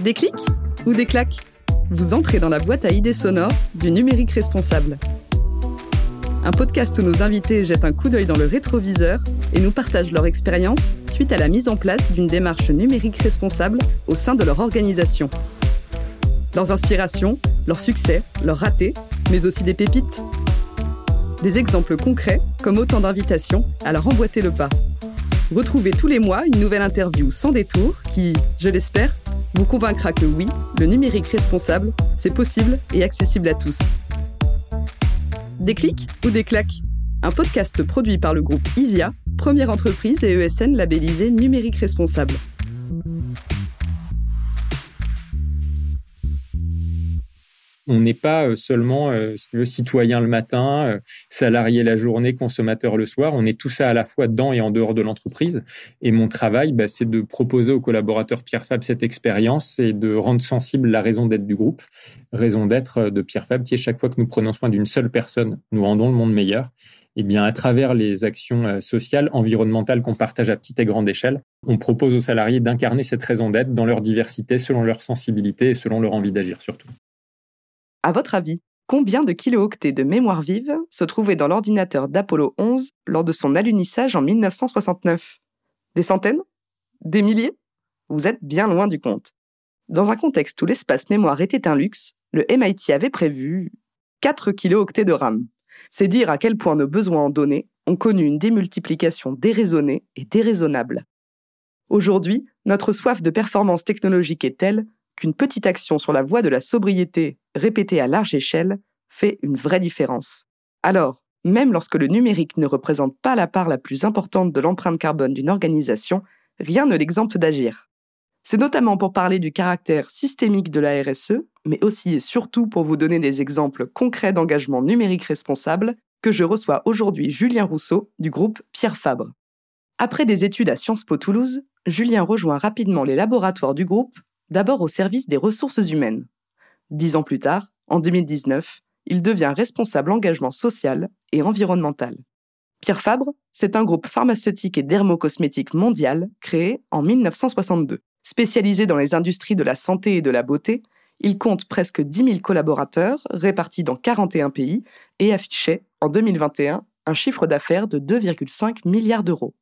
Des clics ou des claques? Vous entrez dans la boîte à idées sonores du numérique responsable. Un podcast où nos invités jettent un coup d'œil dans le rétroviseur et nous partagent leur expérience suite à la mise en place d'une démarche numérique responsable au sein de leur organisation. Leurs inspirations, leurs succès, leurs ratés, mais aussi des pépites. Des exemples concrets comme autant d'invitations à leur emboîter le pas. Retrouvez tous les mois une nouvelle interview sans détour qui, je l'espère, vous convaincra que oui, le numérique responsable, c'est possible et accessible à tous. Des clics ou des claques? Un podcast produit par le groupe ISIA, première entreprise et ESN labellisée numérique responsable. On n'est pas euh, seulement euh, le citoyen le matin, euh, salarié la journée, consommateur le soir. On est tout ça à la fois dans et en dehors de l'entreprise. Et mon travail, bah, c'est de proposer aux collaborateurs Pierre Fab cette expérience et de rendre sensible la raison d'être du groupe, raison d'être de Pierre Fab, qui est chaque fois que nous prenons soin d'une seule personne, nous rendons le monde meilleur. Et eh bien, à travers les actions sociales, environnementales qu'on partage à petite et grande échelle, on propose aux salariés d'incarner cette raison d'être dans leur diversité, selon leur sensibilité et selon leur envie d'agir surtout. À votre avis, combien de kilooctets de mémoire vive se trouvaient dans l'ordinateur d'Apollo 11 lors de son alunissage en 1969 Des centaines? Des milliers? Vous êtes bien loin du compte. Dans un contexte où l'espace mémoire était un luxe, le MIT avait prévu 4 kilooctets de RAM. C'est dire à quel point nos besoins en données ont connu une démultiplication déraisonnée et déraisonnable. Aujourd'hui, notre soif de performance technologique est telle qu'une petite action sur la voie de la sobriété répétée à large échelle fait une vraie différence. Alors, même lorsque le numérique ne représente pas la part la plus importante de l'empreinte carbone d'une organisation, rien ne l'exempte d'agir. C'est notamment pour parler du caractère systémique de la RSE, mais aussi et surtout pour vous donner des exemples concrets d'engagement numérique responsable, que je reçois aujourd'hui Julien Rousseau du groupe Pierre Fabre. Après des études à Sciences Po Toulouse, Julien rejoint rapidement les laboratoires du groupe d'abord au service des ressources humaines. Dix ans plus tard, en 2019, il devient responsable engagement social et environnemental. Pierre Fabre, c'est un groupe pharmaceutique et dermocosmétique mondial créé en 1962. Spécialisé dans les industries de la santé et de la beauté, il compte presque 10 000 collaborateurs répartis dans 41 pays et affichait, en 2021, un chiffre d'affaires de 2,5 milliards d'euros.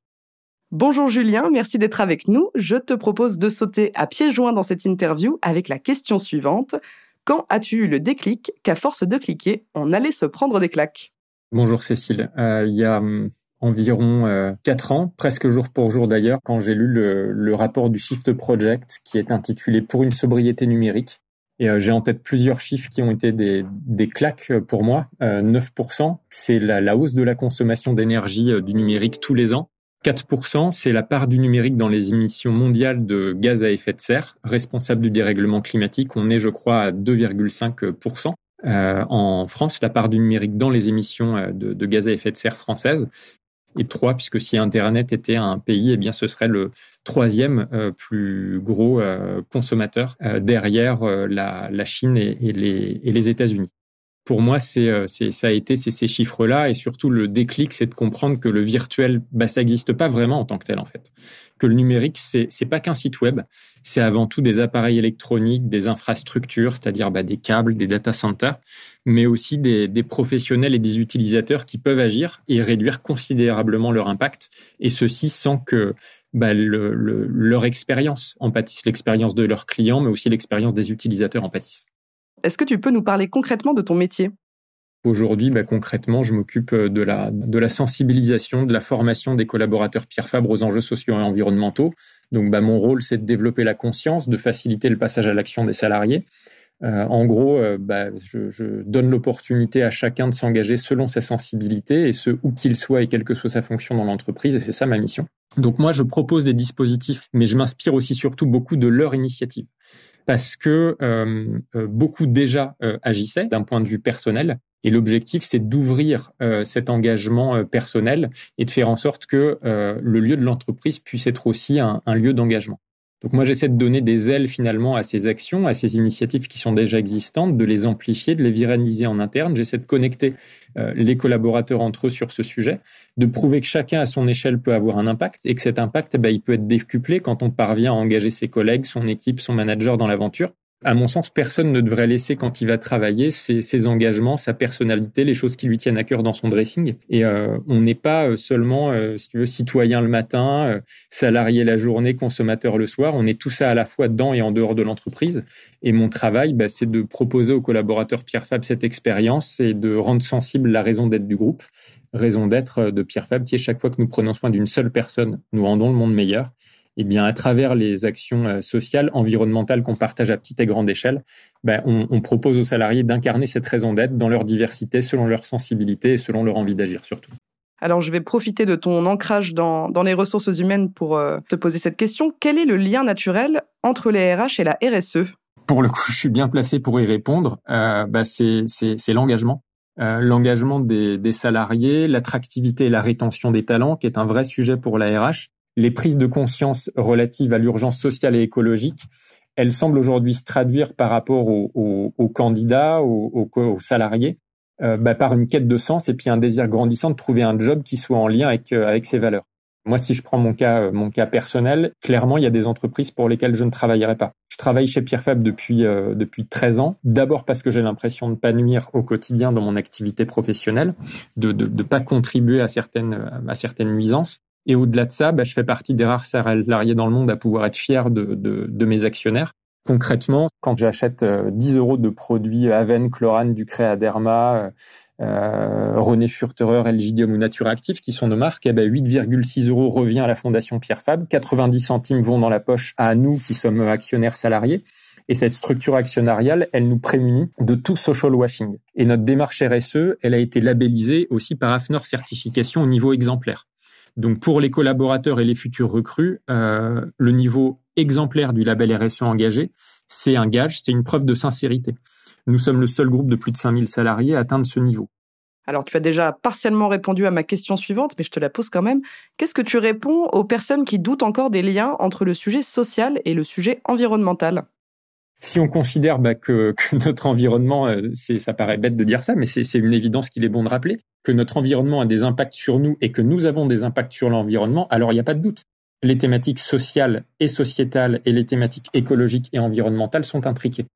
Bonjour Julien, merci d'être avec nous. Je te propose de sauter à pieds joints dans cette interview avec la question suivante. Quand as-tu eu le déclic qu'à force de cliquer, on allait se prendre des claques? Bonjour Cécile. Euh, il y a hum, environ euh, quatre ans, presque jour pour jour d'ailleurs, quand j'ai lu le, rapport du Shift Project qui est intitulé Pour une sobriété numérique. Euh, j'ai en tête plusieurs chiffres qui ont été des, claques pour moi. 9%, c'est la, hausse de la consommation d'énergie du numérique tous les ans. 4%, c'est la part du numérique dans les émissions mondiales de gaz à effet de serre, responsable du dérèglement climatique. On est, je crois, à 2,5%. Euh, en France, la part du numérique dans les émissions euh, de, gaz à effet de serre françaises. Et 3, puisque si Internet était un pays, eh bien, ce serait le troisième euh, plus gros consommateur derrière la, Chine et les États-Unis pour moi, euh, c'est, ça a été ces chiffres-là et surtout le déclic, c'est de comprendre que le virtuel, bah, ça n'existe pas vraiment en tant que tel en fait. Que le numérique, c'est, c'est pas qu'un site web, c'est avant tout des appareils électroniques, des infrastructures, c'est-à-dire bah, des câbles, des data centers, mais aussi des, des professionnels et des utilisateurs qui peuvent agir et réduire considérablement leur impact, et ceci sans que bah, le, leur expérience en pâtisse, l'expérience de leurs clients, mais aussi l'expérience des utilisateurs en pâtisse. Est-ce que tu peux nous parler concrètement de ton métier? Aujourd'hui, bah, concrètement, je m'occupe euh, de la, sensibilisation, de la formation des collaborateurs Pierre Fabre aux enjeux sociaux et environnementaux. Donc, bah, mon rôle, c'est de développer la conscience, de faciliter le passage à l'action des salariés. Euh, en gros, euh, bah, je, je, donne l'opportunité à chacun de s'engager selon sa sensibilité et ce où qu'il soit et quelle que soit sa fonction dans l'entreprise. Et c'est ça ma mission. Donc moi, je propose des dispositifs, mais je m'inspire aussi surtout beaucoup de leur initiative parce que euh, euh, beaucoup déjà euh, agissaient d'un point de vue personnel. Et l'objectif, c'est d'ouvrir cet engagement personnel et de faire en sorte que le lieu de l'entreprise puisse être aussi un, lieu d'engagement. Donc moi, j'essaie de donner des ailes finalement à ces actions, à ces initiatives qui sont déjà existantes, de les amplifier, de les viraliser en interne. J'essaie de connecter euh, les collaborateurs entre eux sur ce sujet, de prouver que chacun à son échelle peut avoir un impact et que cet impact, bah, il peut être décuplé quand on parvient à engager ses collègues, son équipe, son manager dans l'aventure à mon sens, personne ne devrait laisser quand il va travailler ses, engagements, sa personnalité, les choses qui lui tiennent à cœur dans son dressing. Et euh, on n'est pas euh, seulement, euh, si tu veux, citoyen le matin, salarié la journée, consommateur le soir. On est tout ça à la fois dans et en dehors de l'entreprise. Et mon travail, bah, c'est de proposer aux collaborateurs Pierre Fab cette expérience et de rendre sensible la raison d'être du groupe, raison d'être de Pierre Fab, qui est chaque fois que nous prenons soin d'une seule personne, nous rendons le monde meilleur eh bien, à travers les actions euh, sociales, environnementales qu'on partage à petite et grande échelle, ben, on, propose aux salariés d'incarner cette raison d'être dans leur diversité, selon leur sensibilité et selon leur envie d'agir surtout. Alors, je vais profiter de ton ancrage dans, les ressources humaines pour euh, te poser cette question. Quel est le lien naturel entre les RH et la RSE Pour le coup, je suis bien placé pour y répondre. Euh, bah, c'est l'engagement. l'engagement des, des salariés, l'attractivité et la rétention des talents, qui est un vrai sujet pour la RH les prises de conscience relatives à l'urgence sociale et écologique, elles semblent aujourd'hui se traduire par rapport aux, candidats, aux, salariés, euh, bah, par une quête de sens et puis un désir grandissant de trouver un job qui soit en lien avec, euh, avec ses valeurs. Moi, si je prends mon cas, euh, mon cas personnel, clairement, il y a des entreprises pour lesquelles je ne travaillerai pas. Je travaille chez Pierre Fab depuis depuis 13 ans. D'abord parce que j'ai l'impression de pas nuire au quotidien dans mon activité professionnelle, de de, de pas contribuer à certaines à certaines nuisances. Et au-delà de ça, bah, je fais partie des rares salariés dans le monde à pouvoir être fier de, de, de mes actionnaires. Concrètement, quand j'achète 10 euh, euros de produits Aven, Chlorane, Ducréa Derma, euh, euh, René Furterer, LGDium ou Nature Active, qui sont nos marques, eh ben 8,6 euros revient à la Fondation Pierre Fab, 90 centimes vont dans la poche à nous qui sommes actionnaires salariés. Et cette structure actionnariale, elle nous prémunit de tout social washing. Et notre démarche RSE, elle a été labellisée aussi par AFNOR Certification au niveau exemplaire. Donc pour les collaborateurs et les futurs recrues, euh, le niveau exemplaire du label RSE engagé, c'est un gage, c'est une preuve de sincérité. Nous sommes le seul groupe de plus de 5000 salariés à atteindre ce niveau. Alors, tu as déjà partiellement répondu à ma question suivante, mais je te la pose quand même. Qu'est-ce que tu réponds aux personnes qui doutent encore des liens entre le sujet social et le sujet environnemental? Si on considère bah, que, notre environnement, euh, ça paraît bête de dire ça, mais c'est, une évidence qu'il est bon de rappeler, que notre environnement a des impacts sur nous et que nous avons des impacts sur l'environnement, alors il n'y a pas de doute. Les thématiques sociales et sociétales et les thématiques écologiques et environnementales sont intriquées.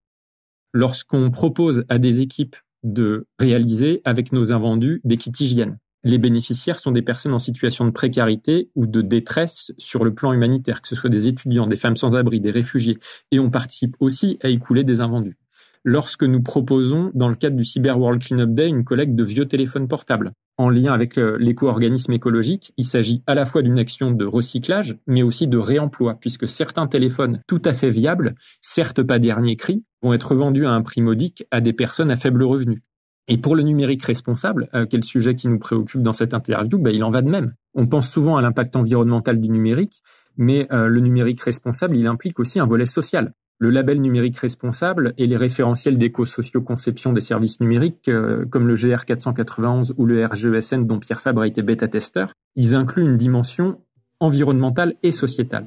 Lorsqu'on propose à des équipes de réaliser avec nos invendus des kits hygiène, les bénéficiaires sont des personnes en situation de précarité ou de détresse sur le plan humanitaire, que ce soit des étudiants, des femmes sans abri, des réfugiés, et on participe aussi à écouler des invendus. Lorsque nous proposons, dans le cadre du Cyber World Cleanup Day, une collecte de vieux téléphones portables, en lien avec l'éco-organisme écologique, il s'agit à la fois d'une action de recyclage, mais aussi de réemploi, puisque certains téléphones tout à fait viables, certes pas dernier cri, vont être vendus à un prix modique à des personnes à faible revenu. Et pour le numérique responsable, euh, quel sujet qui nous préoccupe dans cette interview, ben, il en va de même. On pense souvent à l'impact environnemental du numérique, mais euh, le numérique responsable, il implique aussi un volet social. Le label numérique responsable et les référentiels d'éco-socio-conception des services numériques, euh, comme le GR 491 ou le RGESN dont Pierre Fabre a été bêta-testeur, ils incluent une dimension environnementale et sociétale.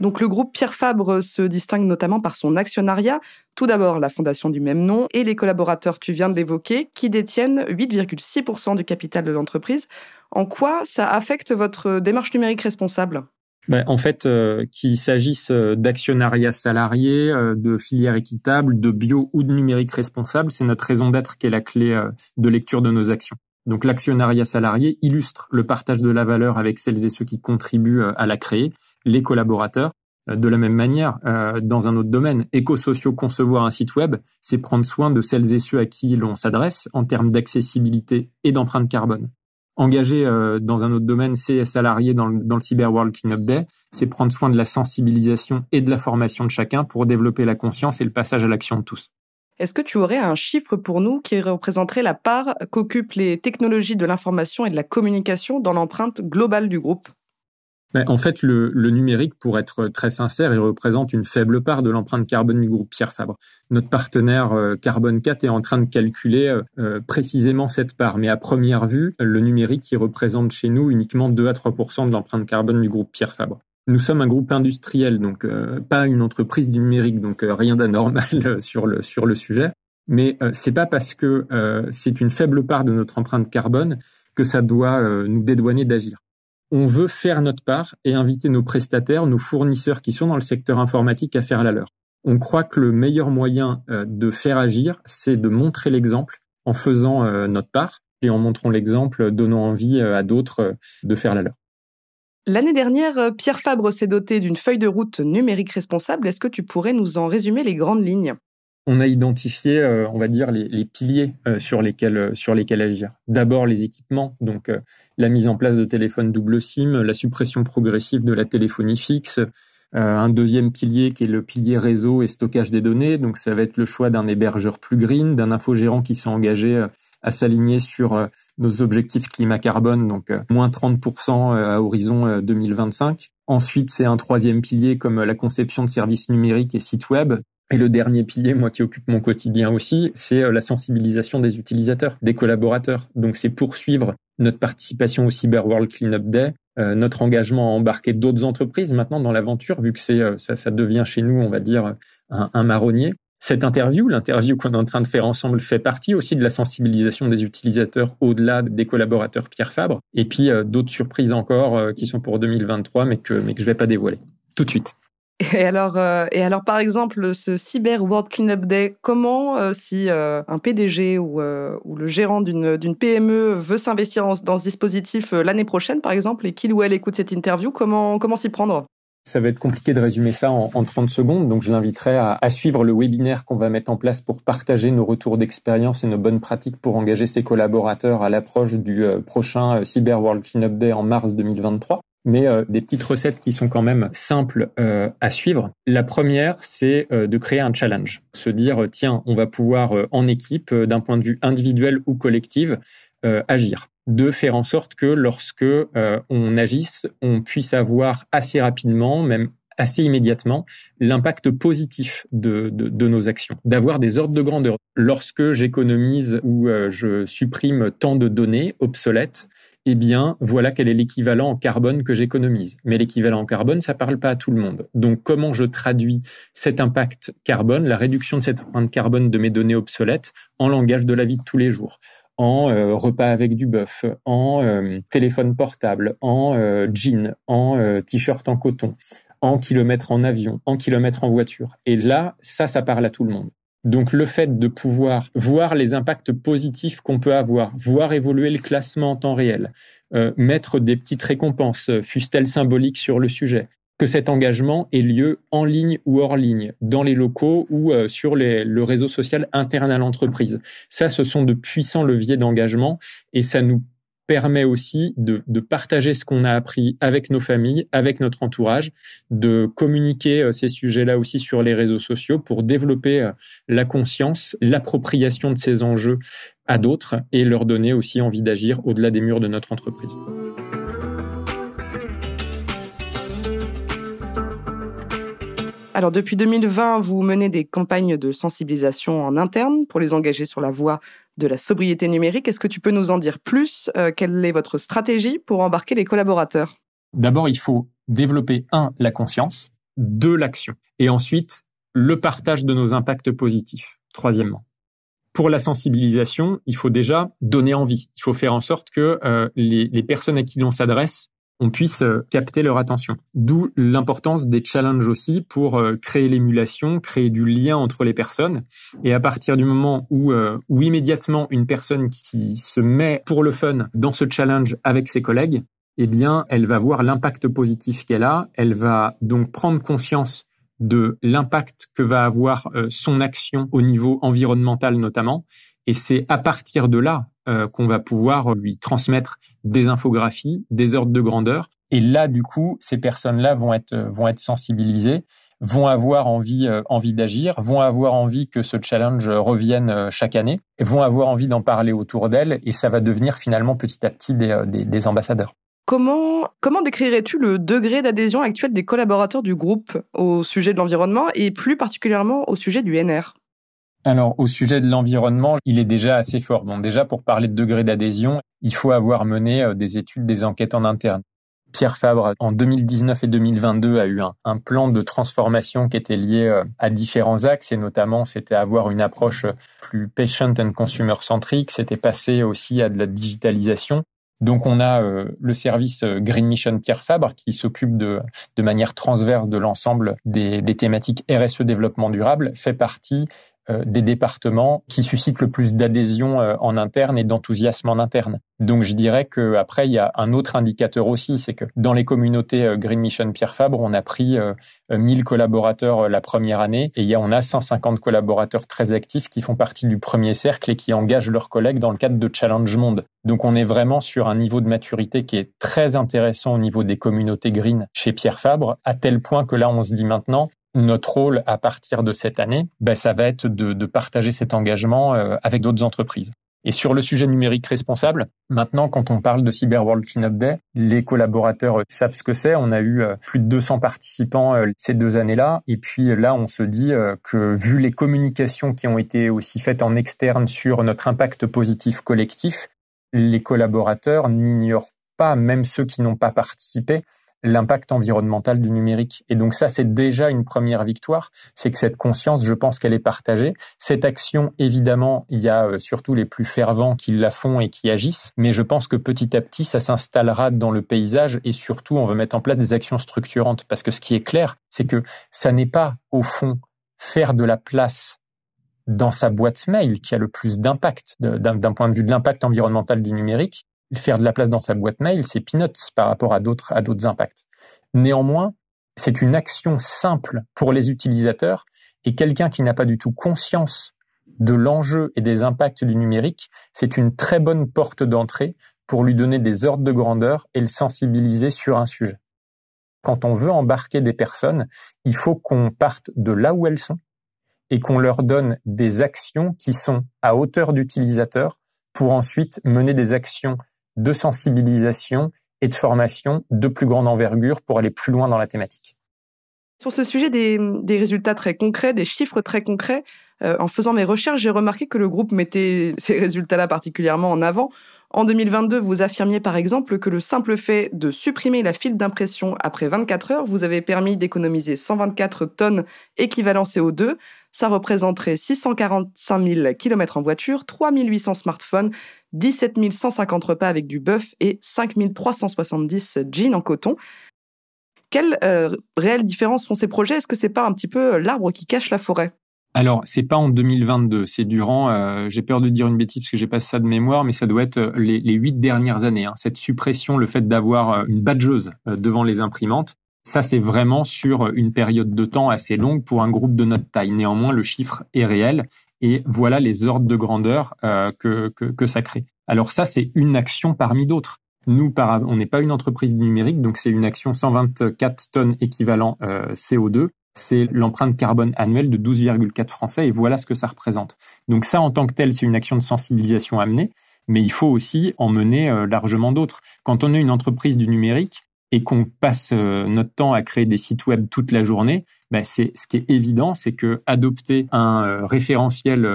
Donc le groupe Pierre Fabre se distingue notamment par son actionnariat. Tout d'abord la fondation du même nom et les collaborateurs, tu viens de l'évoquer, qui détiennent 8,6% du capital de l'entreprise. En quoi ça affecte votre démarche numérique responsable? Ben, en fait, euh, qu'il s'agisse euh, d'actionnariat salarié, euh, de filière équitable, de bio ou de numérique responsable, c'est notre raison d'être qui est la clé de lecture de nos actions. Donc l'actionnariat salarié illustre le partage de la valeur avec celles et ceux qui contribuent à la créer les collaborateurs. Euh, de la même manière, euh, dans un autre domaine, éco-sociaux, concevoir un site web, c'est prendre soin de celles et ceux à qui l'on s'adresse en termes d'accessibilité et d'empreinte carbone. Engager euh, dans un autre domaine, c'est salarié dans le, dans le Cyber World Day, c'est prendre soin de la sensibilisation et de la formation de chacun pour développer la conscience et le passage à l'action de tous. Est-ce que tu aurais un chiffre pour nous qui représenterait la part qu'occupent les technologies de l'information et de la communication dans l'empreinte globale du groupe? En fait, le, numérique, pour être très sincère, il représente une faible part de l'empreinte carbone du groupe Pierre Fabre. Notre partenaire euh, Carbone 4 est en train de calculer euh, euh, précisément cette part. Mais à première vue, le numérique, il représente chez nous uniquement 2 à 3 de l'empreinte carbone du groupe Pierre Fabre. Nous sommes un groupe industriel, donc pas une entreprise du numérique, donc rien d'anormal sur le, sur le sujet. Mais c'est pas parce que c'est une faible part de notre empreinte carbone que ça doit nous dédouaner d'agir on veut faire notre part et inviter nos prestataires, nos fournisseurs qui sont dans le secteur informatique à faire la leur. On croit que le meilleur moyen euh, de faire agir, c'est de montrer l'exemple en faisant euh, notre part et en montrant l'exemple, donnant envie euh, à d'autres de faire la leur. L'année dernière, Pierre Fabre s'est doté d'une feuille de route numérique responsable. Est-ce que tu pourrais nous en résumer les grandes lignes? On a identifié, euh, on va dire, les, piliers euh, sur lesquels euh, sur lesquels agir. D'abord les équipements, donc la mise en place de téléphones double SIM, la suppression progressive de la téléphonie fixe. un deuxième pilier qui est le pilier réseau et stockage des données, donc ça va être le choix d'un hébergeur plus green, d'un infogérant qui s'est engagé à s'aligner sur nos objectifs climat carbone, donc moins 30% à horizon 2025. Ensuite, c'est un troisième pilier comme la conception de services numériques et sites web, et le dernier pilier, moi qui occupe mon quotidien aussi, c'est euh, la sensibilisation des utilisateurs, des collaborateurs. Donc c'est poursuivre notre participation au Cyber World Cleanup Day, euh, notre engagement à embarquer d'autres entreprises maintenant dans l'aventure, vu que c'est euh, ça, ça, devient chez nous, on va dire, un, marronnier. Cette interview, l'interview qu'on est en train de faire ensemble, fait partie aussi de la sensibilisation des utilisateurs au-delà des collaborateurs Pierre Fabre. Et puis d'autres surprises encore qui sont pour 2023, mais que mais que je vais pas dévoiler tout de suite. Et alors, euh, et alors, par exemple, ce Cyber World Cleanup Day, comment, euh, si euh, un PDG ou, le gérant d'une PME veut s'investir dans ce dispositif l'année prochaine, par exemple, et qu'il ou elle écoute cette interview, comment, comment s'y prendre? Ça va être compliqué de résumer ça en, en 30 secondes, donc je l'inviterai à, à, suivre le webinaire qu'on va mettre en place pour partager nos retours d'expérience et nos bonnes pratiques pour engager ses collaborateurs à l'approche du prochain Cyber World Cleanup Day en mars 2023 mais euh, des petites recettes qui sont quand même simples euh, à suivre. La première, c'est euh, de créer un challenge, se dire tiens, on va pouvoir en équipe, d'un point de vue individuel ou collectif, agir. De faire en sorte que lorsque on agisse, on puisse avoir assez rapidement, même assez immédiatement l'impact positif de, de, de, nos actions, d'avoir des ordres de grandeur. Lorsque j'économise ou je supprime tant de données obsolètes, eh bien, voilà quel est l'équivalent en carbone que j'économise. Mais l'équivalent en carbone, ça parle pas à tout le monde. Donc, comment je traduis cet impact carbone, la réduction de cette empreinte carbone de mes données obsolètes en langage de la vie de tous les jours? En euh, repas avec du bœuf, en euh, téléphone portable, en euh, jean, en t-shirt en coton, en kilomètres en avion, en kilomètres en voiture. Et là, ça, ça parle à tout le monde. Donc le fait de pouvoir voir les impacts positifs qu'on peut avoir, voir évoluer le classement en temps réel, euh, mettre des petites récompenses, euh, fussent-elles symboliques sur le sujet, que cet engagement ait lieu en ligne ou hors ligne, dans les locaux ou euh, sur le réseau social interne à l'entreprise. Ça, ce sont de puissants leviers d'engagement et ça nous permet aussi de, de partager ce qu'on a appris avec nos familles, avec notre entourage, de communiquer euh, ces sujets-là aussi sur les réseaux sociaux pour développer euh, la conscience, l'appropriation de ces enjeux à d'autres et leur donner aussi envie d'agir au-delà des murs de notre entreprise. Alors depuis 2020, vous menez des campagnes de sensibilisation en interne pour les engager sur la voie de la sobriété numérique. Est-ce que tu peux nous en dire plus? Euh, Quelle est votre stratégie pour embarquer les collaborateurs? D'abord, il faut développer, un, la conscience, deux, l'action, et ensuite, le partage de nos impacts positifs, troisièmement. Pour la sensibilisation, il faut déjà donner envie. Il faut faire en sorte que euh, les, les personnes à qui l'on s'adresse on puisse euh, capter leur attention. D'où l'importance des challenges aussi pour euh, créer l'émulation, créer du lien entre les personnes. Et à partir du moment où, euh, où immédiatement une personne qui se met pour le fun dans ce challenge avec ses collègues, eh bien, elle va voir l'impact positif qu'elle a. Elle va donc prendre conscience de l'impact que va avoir son action au niveau environnemental notamment. Et c'est à partir de là euh, qu'on va pouvoir lui transmettre des infographies, des ordres de grandeur. Et là, du coup, ces personnes-là vont être être sensibilisées, vont avoir envie euh, envie d'agir, vont avoir envie que ce challenge revienne euh, chaque année, vont avoir envie d'en parler autour d'elles, et ça va devenir finalement petit à petit des, des ambassadeurs. Comment, comment décrirais-tu le degré d'adhésion actuel des collaborateurs du groupe au sujet de l'environnement et plus particulièrement au sujet du NR alors, au sujet de l'environnement, il est déjà assez fort. Bon, déjà, pour parler de degré d'adhésion, il faut avoir mené euh, des études, des enquêtes en interne. Pierre Fabre, en 2019 et 2022, a eu un, plan de transformation qui était lié euh, à différents axes et notamment c'était avoir une approche plus patient and consumer centrique, c'était passer aussi à de la digitalisation. Donc on a euh, le service euh, Green Mission Pierre Fabre qui s'occupe de, manière transverse de l'ensemble des, thématiques RSE développement durable, fait partie euh, des départements qui suscitent le plus d'adhésion euh, en interne et d'enthousiasme en interne. Donc je dirais que après il y a un autre indicateur aussi, c'est que dans les communautés euh, Green Mission Pierre Fabre, on a pris 1000 collaborateurs la première année et on a 150 collaborateurs très actifs qui font partie du premier cercle et qui engagent leurs collègues dans le cadre de Challenge Monde. Donc on est vraiment sur un niveau de maturité qui est très intéressant au niveau des communautés green chez Pierre Fabre, à tel point que là on se dit maintenant, notre rôle à partir de cette année, ben, ça va être de, de partager cet engagement euh, avec d'autres entreprises. Et sur le sujet numérique responsable, maintenant, quand on parle de Cyber World Cleanup Day, les collaborateurs savent ce que c'est. On a eu euh, plus de 200 participants euh, ces deux années-là. Et puis là, on se dit que vu les communications qui ont été aussi faites en externe sur notre impact positif collectif, les collaborateurs n'ignorent pas, même ceux qui n'ont pas participé, l'impact environnemental du numérique. Et donc ça, c'est déjà une première victoire. C'est que cette conscience, je pense qu'elle est partagée. Cette action, évidemment, il y a euh, surtout les plus fervents qui la font et qui agissent. Mais je pense que petit à petit, ça s'installera dans le paysage et surtout, on veut mettre en place des actions structurantes. Parce que ce qui est clair, c'est que ça n'est pas, au fond, faire de la place dans sa boîte mail qui a le plus d'impact d'un point de vue de l'impact environnemental du numérique, faire de la place dans sa boîte mail, c'est peanuts par rapport à d'autres, à d'autres impacts. Néanmoins, c'est une action simple pour les utilisateurs et quelqu'un qui n'a pas du tout conscience de l'enjeu et des impacts du numérique, c'est une très bonne porte d'entrée pour lui donner des ordres de grandeur et le sensibiliser sur un sujet. Quand on veut embarquer des personnes, il faut qu'on parte de là où elles sont et qu'on leur donne des actions qui sont à hauteur d'utilisateur pour ensuite mener des actions de sensibilisation et de formation de plus grande envergure pour aller plus loin dans la thématique. Sur ce sujet des, résultats très concrets, des chiffres très concrets, euh, en faisant mes recherches, j'ai remarqué que le groupe mettait ces résultats-là particulièrement en avant. En 2022, vous affirmiez par exemple que le simple fait de supprimer la file d'impression après 24 heures vous avait permis d'économiser 124 tonnes équivalent CO2. Ça représenterait 645 000 km en voiture, 3 800 smartphones, 17 150 repas avec du bœuf et 5 370 jeans en coton. Quelle euh, réelle différence font ces projets? Est-ce que c'est pas un petit peu l'arbre qui cache la forêt? Alors, c'est pas en 2022, c'est durant, euh, j'ai peur de dire une bêtise parce que j'ai pas ça de mémoire, mais ça doit être euh, les huit dernières années. Hein. Cette suppression, le fait d'avoir une badgeuse devant les imprimantes, ça c'est vraiment sur une période de temps assez longue pour un groupe de notre taille. Néanmoins, le chiffre est réel et voilà les ordres de grandeur que, que, ça crée. Alors ça, c'est une action parmi d'autres. Nous, on n'est pas une entreprise numérique, donc c'est une action 124 tonnes équivalent euh, CO2. C'est l'empreinte carbone annuelle de 12,4 Français et voilà ce que ça représente. Donc ça, en tant que tel, c'est une action de sensibilisation amenée, mais il faut aussi en mener euh, largement d'autres. Quand on est une entreprise du numérique, et qu'on passe euh, notre temps à créer des sites web toute la journée, ben c'est ce qui est évident, c'est que adopter un euh, référentiel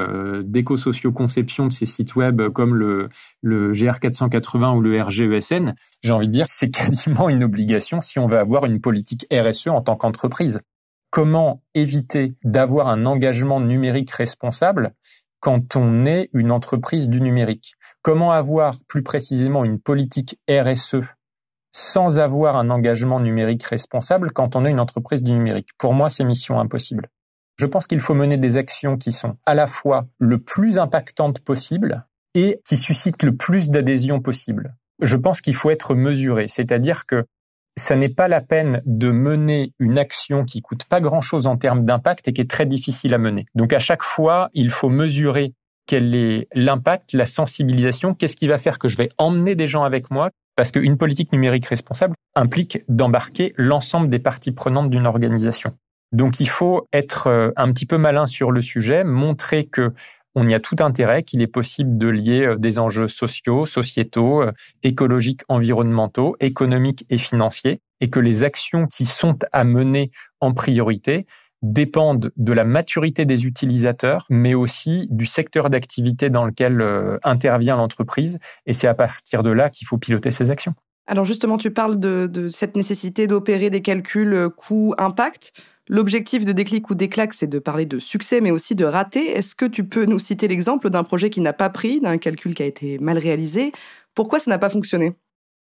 d'éco-socio-conception de ces sites web comme le, le GR480 ou le RGESN, j'ai envie de dire, c'est quasiment une obligation si on veut avoir une politique RSE en tant qu'entreprise. Comment éviter d'avoir un engagement numérique responsable quand on est une entreprise du numérique? Comment avoir plus précisément une politique RSE sans avoir un engagement numérique responsable quand on est une entreprise du numérique? Pour moi, c'est mission impossible. Je pense qu'il faut mener des actions qui sont à la fois le plus impactantes possible et qui suscitent le plus d'adhésion possible. Je pense qu'il faut être mesuré, c'est-à-dire que ça n'est pas la peine de mener une action qui coûte pas grand-chose en termes d'impact et qui est très difficile à mener. Donc à chaque fois, il faut mesurer quel est l'impact, la sensibilisation, qu'est-ce qui va faire que je vais emmener des gens avec moi, parce qu'une politique numérique responsable implique d'embarquer l'ensemble des parties prenantes d'une organisation. Donc il faut être euh, un petit peu malin sur le sujet, montrer que on y a tout intérêt qu'il est possible de lier euh, des enjeux sociaux, sociétaux, euh, écologiques, environnementaux, économiques et financiers, et que les actions qui sont à mener en priorité dépendent de la maturité des utilisateurs, mais aussi du secteur d'activité dans lequel euh, intervient l'entreprise. Et c'est à partir de là qu'il faut piloter ces actions. Alors justement, tu parles de, cette nécessité d'opérer des calculs coût-impact. L'objectif de Déclic ou Déclac, c'est de parler de succès, mais aussi de raté. Est-ce que tu peux nous citer l'exemple d'un projet qui n'a pas pris, d'un calcul qui a été mal réalisé? Pourquoi ça n'a pas fonctionné?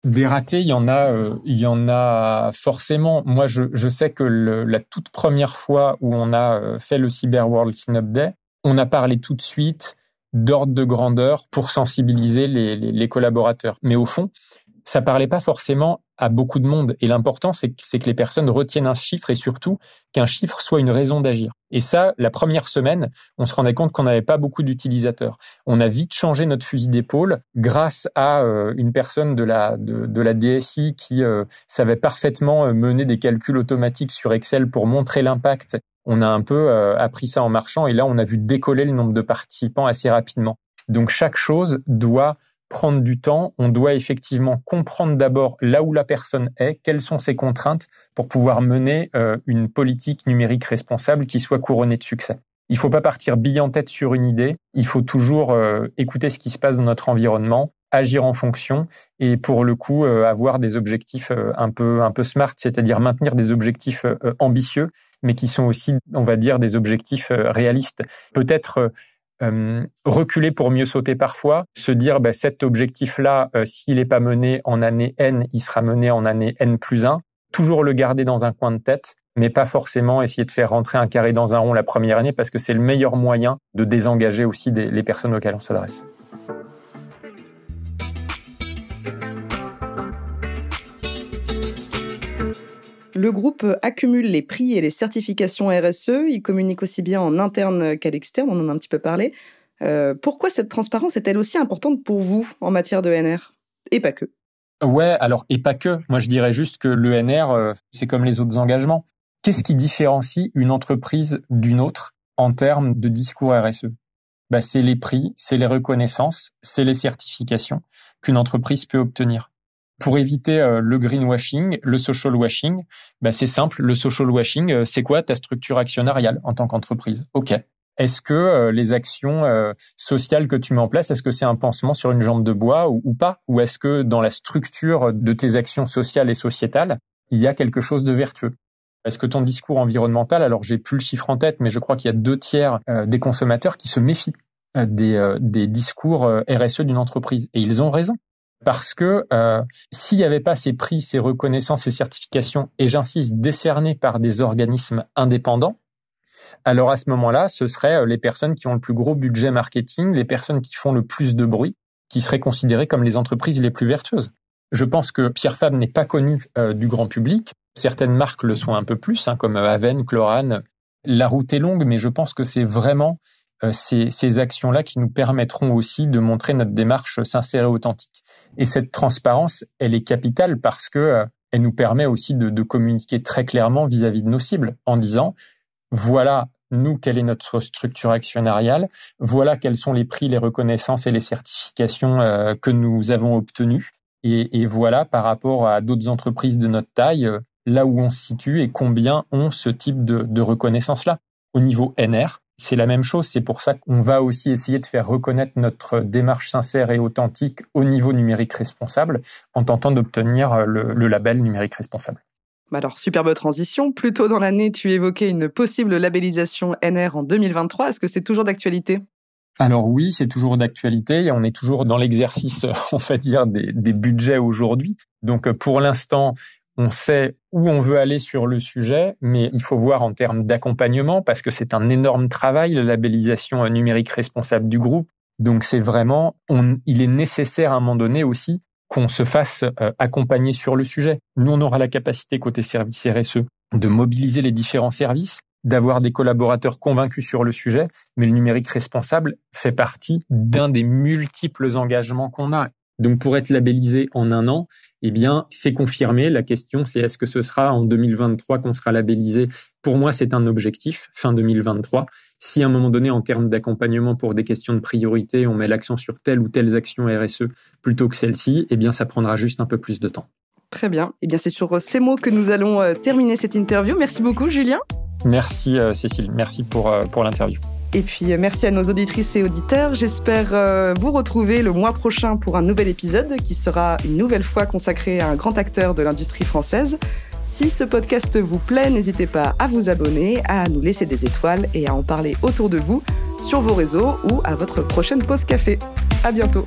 Des ratés, il y en a, euh, il y en a forcément. Moi, je, sais que la toute première fois où on a euh, fait le Cyber World Cleanup Day, on a parlé tout de suite d'ordre de grandeur pour sensibiliser les, les, les collaborateurs. Mais au fond, ça parlait pas forcément à beaucoup de monde. Et l'important, c'est que, que les personnes retiennent un chiffre et surtout qu'un chiffre soit une raison d'agir. Et ça, la première semaine, on se rendait compte qu'on n'avait pas beaucoup d'utilisateurs. On a vite changé notre fusil d'épaule grâce à euh, une personne de la, de, la DSI qui euh, savait parfaitement euh, mener des calculs automatiques sur Excel pour montrer l'impact. On a un peu appris ça en marchant et là, on a vu décoller le nombre de participants assez rapidement. Donc chaque chose doit prendre du temps, on doit effectivement comprendre d'abord là où la personne est, quelles sont ses contraintes pour pouvoir mener euh, une politique numérique responsable qui soit couronnée de succès. Il ne faut pas partir bille en tête sur une idée, il faut toujours euh, écouter ce qui se passe dans notre environnement, agir en fonction et pour le coup euh, avoir des objectifs un peu un peu smart, c'est-à-dire maintenir des objectifs ambitieux mais qui sont aussi on va dire des objectifs réalistes. Peut-être euh, reculer pour mieux sauter parfois, se dire bah, cet objectif-là, euh, s'il n'est pas mené en année N, il sera mené en année N plus 1. Toujours le garder dans un coin de tête, mais pas forcément essayer de faire rentrer un carré dans un rond la première année parce que c'est le meilleur moyen de désengager aussi les personnes auxquelles on s'adresse. Le groupe accumule les prix et les certifications RSE. Il communique aussi bien en interne qu'à l'externe. On en a un petit peu parlé. Euh, pourquoi cette transparence est-elle aussi importante pour vous en matière de NR Et pas que. Ouais, alors, et pas que. Moi, je dirais juste que l'ENR, euh, c'est comme les autres engagements. Qu'est-ce qui différencie une entreprise d'une autre en termes de discours RSE bah, C'est les prix, c'est les reconnaissances, c'est les certifications qu'une entreprise peut obtenir pour éviter euh, le greenwashing, le social washing, bah c'est simple. Le social washing, euh, c'est quoi ta structure actionnariale en tant qu'entreprise? Ok. Est-ce que euh, les actions sociales que tu mets en place, est-ce que c'est un pansement sur une jambe de bois ou, pas? Ou est-ce que dans la structure de tes actions sociales et sociétales, il y a quelque chose de vertueux? Est-ce que ton discours environnemental, alors j'ai plus le chiffre en tête, mais je crois qu'il y a deux tiers des consommateurs qui se méfient des discours RSE d'une entreprise. Et ils ont raison parce que euh, s'il n'y avait pas ces prix, ces reconnaissances, ces certifications, et j'insiste, décernés par des organismes indépendants, alors à ce moment-là, ce seraient euh, les personnes qui ont le plus gros budget marketing, les personnes qui font le plus de bruit, qui seraient considérées comme les entreprises les plus vertueuses. Je pense que Pierre Fabre n'est pas connu euh, du grand public. Certaines marques le sont un peu plus, hein, comme Aven, Chlorane. La route est longue, mais je pense que c'est vraiment ces, ces actions-là qui nous permettront aussi de montrer notre démarche sincère et authentique. Et cette transparence, elle est capitale parce que euh, elle nous permet aussi de, de communiquer très clairement vis-à-vis de nos cibles en disant voilà nous quelle est notre structure actionnariale, voilà quels sont les prix, les reconnaissances et les certifications euh, que nous avons obtenus et, et, voilà par rapport à d'autres entreprises de notre taille là où on se situe et combien ont ce type de, de reconnaissance là. Au niveau NR, c'est la même chose. C'est pour ça qu'on va aussi essayer de faire reconnaître notre démarche sincère et authentique au niveau numérique responsable en tentant d'obtenir le, label numérique responsable. Bah alors, superbe transition. Plus tôt dans l'année, tu évoquais une possible labellisation NR en 2023. Est-ce que c'est toujours d'actualité? Alors oui, c'est toujours d'actualité et on est toujours dans l'exercice, on va dire, des, des budgets aujourd'hui. Donc pour l'instant, on sait où on veut aller sur le sujet, mais il faut voir en termes d'accompagnement parce que c'est un énorme travail, la labellisation numérique responsable du groupe. Donc c'est vraiment, il est nécessaire à un moment donné aussi qu'on se fasse euh, accompagner sur le sujet. Nous, on aura la capacité côté service RSE de mobiliser les différents services, d'avoir des collaborateurs convaincus sur le sujet, mais le numérique responsable fait partie d'un des multiples engagements qu'on a Donc pour être labellisé en un an, eh bien, c'est confirmé. La question, c'est est-ce que ce sera en 2023 qu'on sera labellisé? Pour moi, c'est un objectif, fin 2023. Si à un moment donné, en termes d'accompagnement pour des questions de priorité, on met l'accent sur telle ou telle action RSE plutôt que celle-ci, eh bien, ça prendra juste un peu plus de temps. Très bien. Eh bien, c'est sur ces mots que nous allons euh, terminer cette interview. Merci beaucoup, Julien. Merci, euh, Cécile. Merci pour, euh, pour l'interview. Et puis merci à nos auditrices et auditeurs. J'espère euh, vous retrouver le mois prochain pour un nouvel épisode qui sera une nouvelle fois consacré à un grand acteur de l'industrie française. Si ce podcast vous plaît, n'hésitez pas à vous abonner, à nous laisser des étoiles et à en parler autour de vous, sur vos réseaux ou à votre prochaine pause café. À bientôt.